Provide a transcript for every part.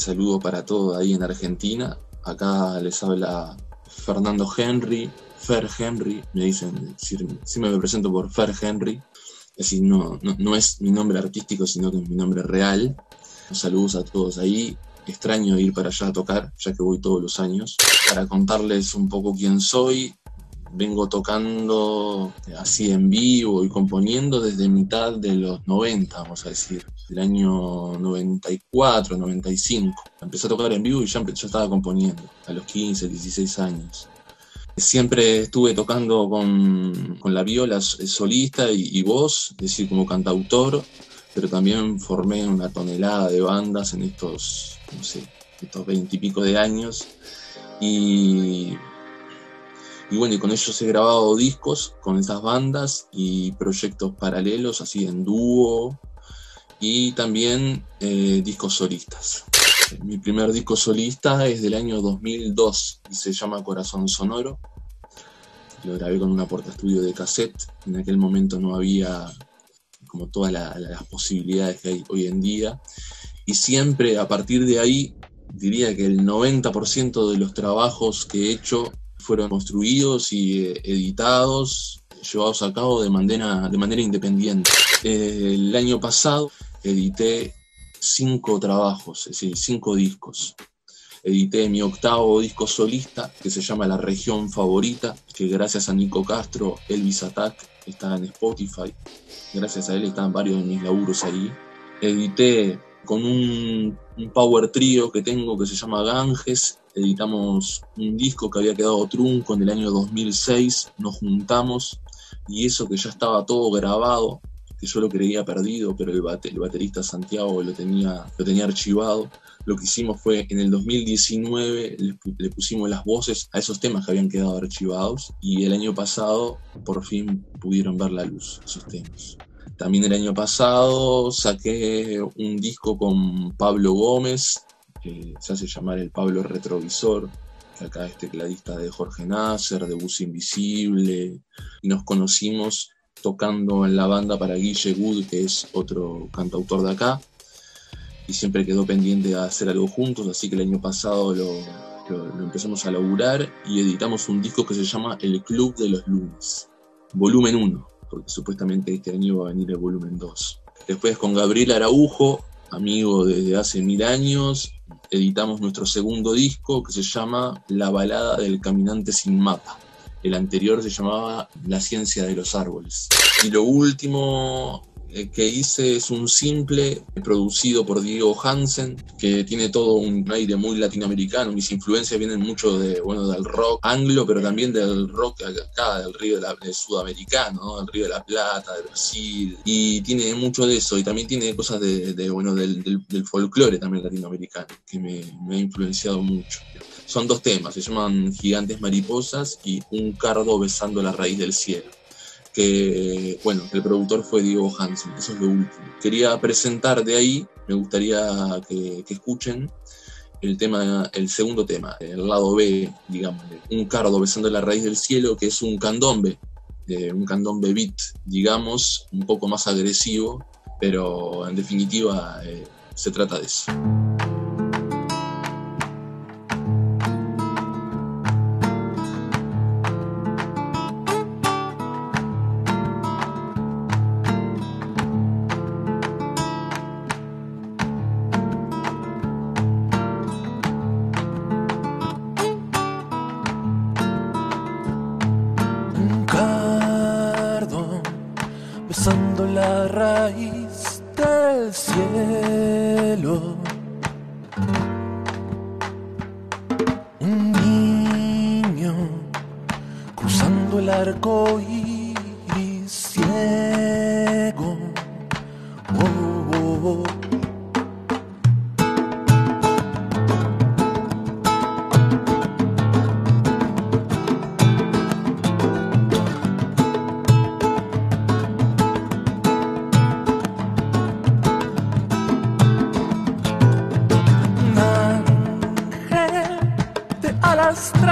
Saludo para todos ahí en Argentina. Acá les habla Fernando Henry, Fer Henry, me dicen, siempre me presento por Fer Henry. Es decir, no, no, es mi nombre artístico, sino que es mi nombre real. Saludos a todos ahí. Extraño ir para allá a tocar, ya que voy todos los años. Para contarles un poco quién soy, vengo tocando así en vivo y componiendo desde mitad de los 90, vamos a decir, del año 94, 95. Empecé a tocar en vivo y ya, ya estaba componiendo, a los 15, 16 años. Siempre estuve tocando con, la viola solista y, voz, es decir, como cantautor, pero también formé una tonelada de bandas en estos, no sé, estos veintipico de años. Y y bueno, y con ellos he grabado discos con esas bandas y proyectos paralelos, así en dúo, y también eh, discos solistas. Mi primer disco solista es del año 2002 y se llama Corazón Sonoro. Lo grabé con una porta estudio de cassette. En aquel momento no había como todas las posibilidades que hay hoy en día. Y siempre a partir de ahí, diría que el 90% de los trabajos que he hecho fueron construidos y eh, editados, llevados a cabo de manera, de manera independiente. el año pasado edité cinco trabajos, es decir, cinco discos. Edité mi octavo disco solista, que se llama La Región Favorita, que gracias a Nico Castro, Elvis Attack, está en Spotify. Gracias a él están varios de mis laburos ahí. Edité con un, power trio que tengo que se llama Ganges. Editamos un disco que había quedado trunco en el año 2006. Nos juntamos y eso que ya estaba todo grabado, que yo lo creía perdido, pero el, baterista Santiago lo tenía, lo tenía archivado. Lo que hicimos fue en el 2019 le, le, pusimos las voces a esos temas que habían quedado archivados y el año pasado por fin pudieron ver la luz esos temas. También el año pasado saqué un disco con Pablo Gómez, que se hace llamar el Pablo Retrovisor, que acá es tecladista de Jorge Nasser, de Bus Invisible, y nos conocimos tocando en la banda para Guille Wood, que es otro cantautor de acá, y siempre quedó pendiente de hacer algo juntos, así que el año pasado lo, lo empezamos a laburar y editamos un disco que se llama El Club de los Lunes, volumen 1 porque supuestamente este año va a venir el volumen 2. Después con Gabriel Araujo, amigo desde hace mil años, editamos nuestro segundo disco que se llama La balada del caminante sin mapa. El anterior se llamaba La ciencia de los árboles. Y lo último que hice es un simple producido por Diego Hansen, que tiene todo un aire muy latinoamericano. Mis influencias vienen mucho de, bueno, del rock anglo, pero también del rock acá, del río de la, sudamericano, del río de la Plata, de Brasil. Y tiene mucho de eso. Y también tiene cosas de, bueno, del, del, folclore también latinoamericano, que me, me ha influenciado mucho son dos temas, se llaman Gigantes Mariposas y Un cardo besando la raíz del cielo que, bueno, el productor fue Diego Hansen, eso es lo último. Quería presentar de ahí, me gustaría que, escuchen el tema, el segundo tema, el lado B, digamos, un cardo besando la raíz del cielo, que es un candombe, un candombe beat, digamos, un poco más agresivo, pero en definitiva eh, se trata de eso. Un niño cruzando el arco arrastra.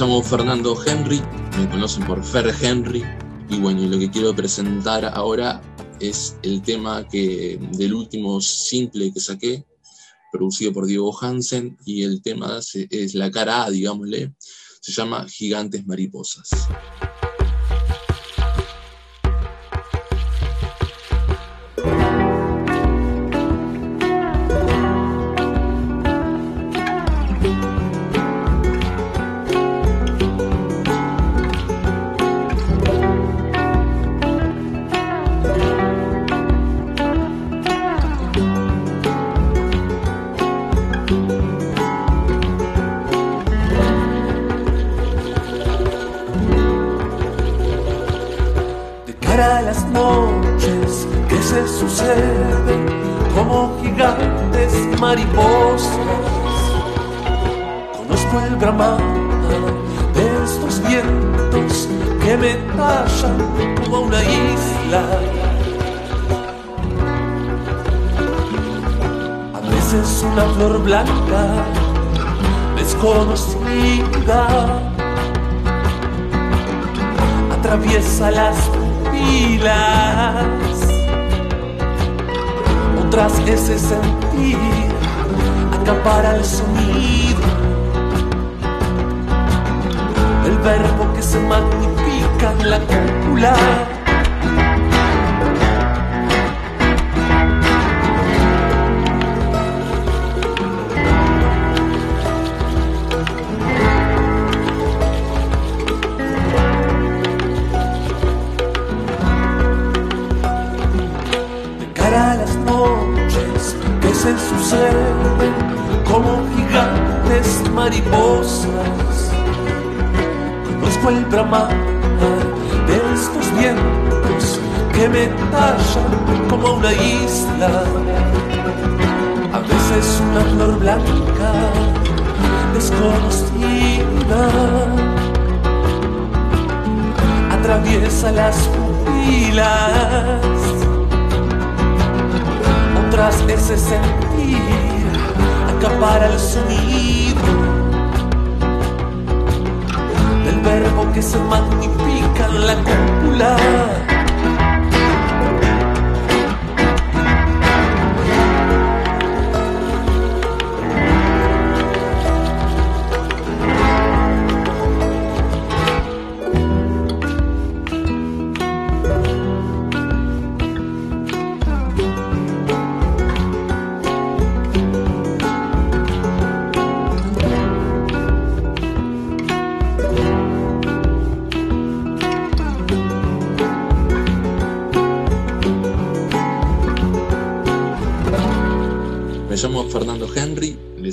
Llamo Fernando Henry, me conocen por Fer Henry, y bueno, lo que quiero presentar ahora es el tema que, del último simple que saqué, producido por Diego Hansen, y el tema es la cara A, digámosle, se llama Gigantes Mariposas. Las noches que se suceden como gigantes mariposas. Conozco el drama de estos vientos que me tallan como una isla. A veces una flor blanca desconocida atraviesa las otras ese sentir acapara el sonido. El verbo que se magnifica en la cúpula. mariposas, conozco el drama de estos vientos que me tallan como una isla. A veces una flor blanca desconocida atraviesa las pupilas, otras ese sentido acapara el sonido del verbo que se magnifica en la cúpula.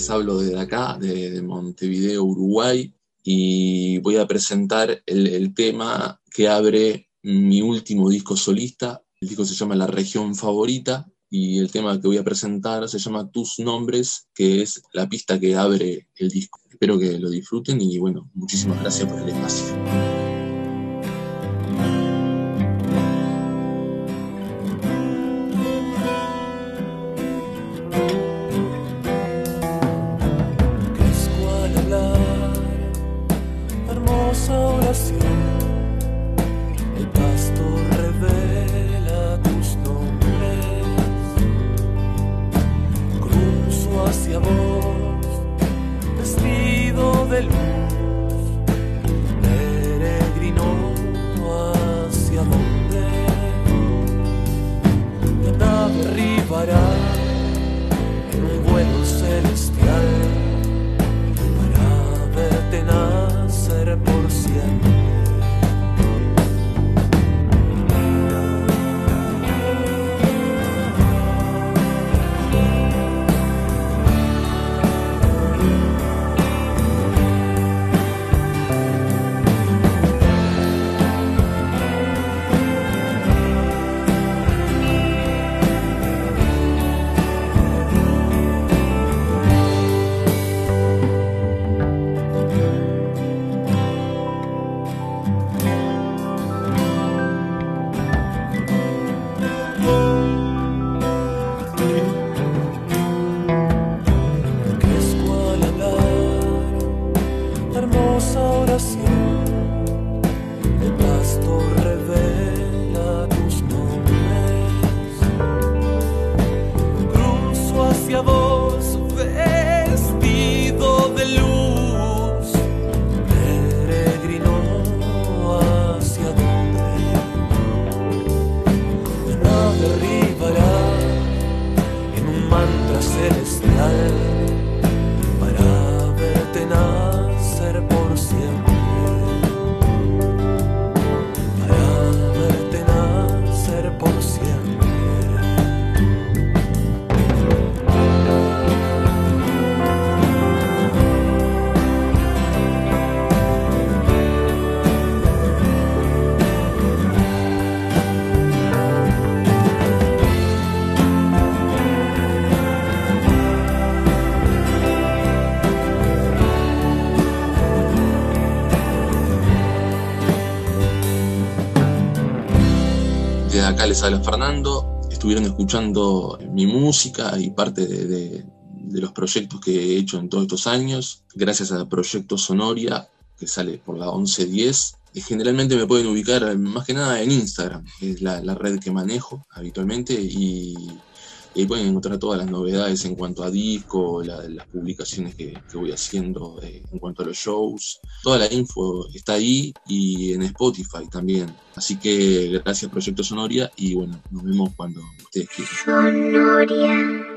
Hablo desde acá, de, Montevideo, Uruguay, y voy a presentar el, tema que abre mi último disco solista. El disco se llama La región favorita y el tema que voy a presentar se llama Tus nombres, que es la pista que abre el disco. Espero que lo disfruten y bueno, muchísimas gracias por el espacio. llevará en un vuelo celestial. Acá les habla Fernando. Estuvieron escuchando mi música y parte de, los proyectos que he hecho en todos estos años. Gracias a Proyecto Sonoria, que sale por la 1110. Y generalmente me pueden ubicar más que nada en Instagram, que es la, la red que manejo habitualmente. Y, ahí pueden encontrar todas las novedades en cuanto a disco, la- las publicaciones que, que voy haciendo eh, en cuanto a los shows. Toda la info está ahí y en Spotify también. Así que gracias Proyecto Sonoria y bueno, nos vemos cuando ustedes quieran. Sonoria.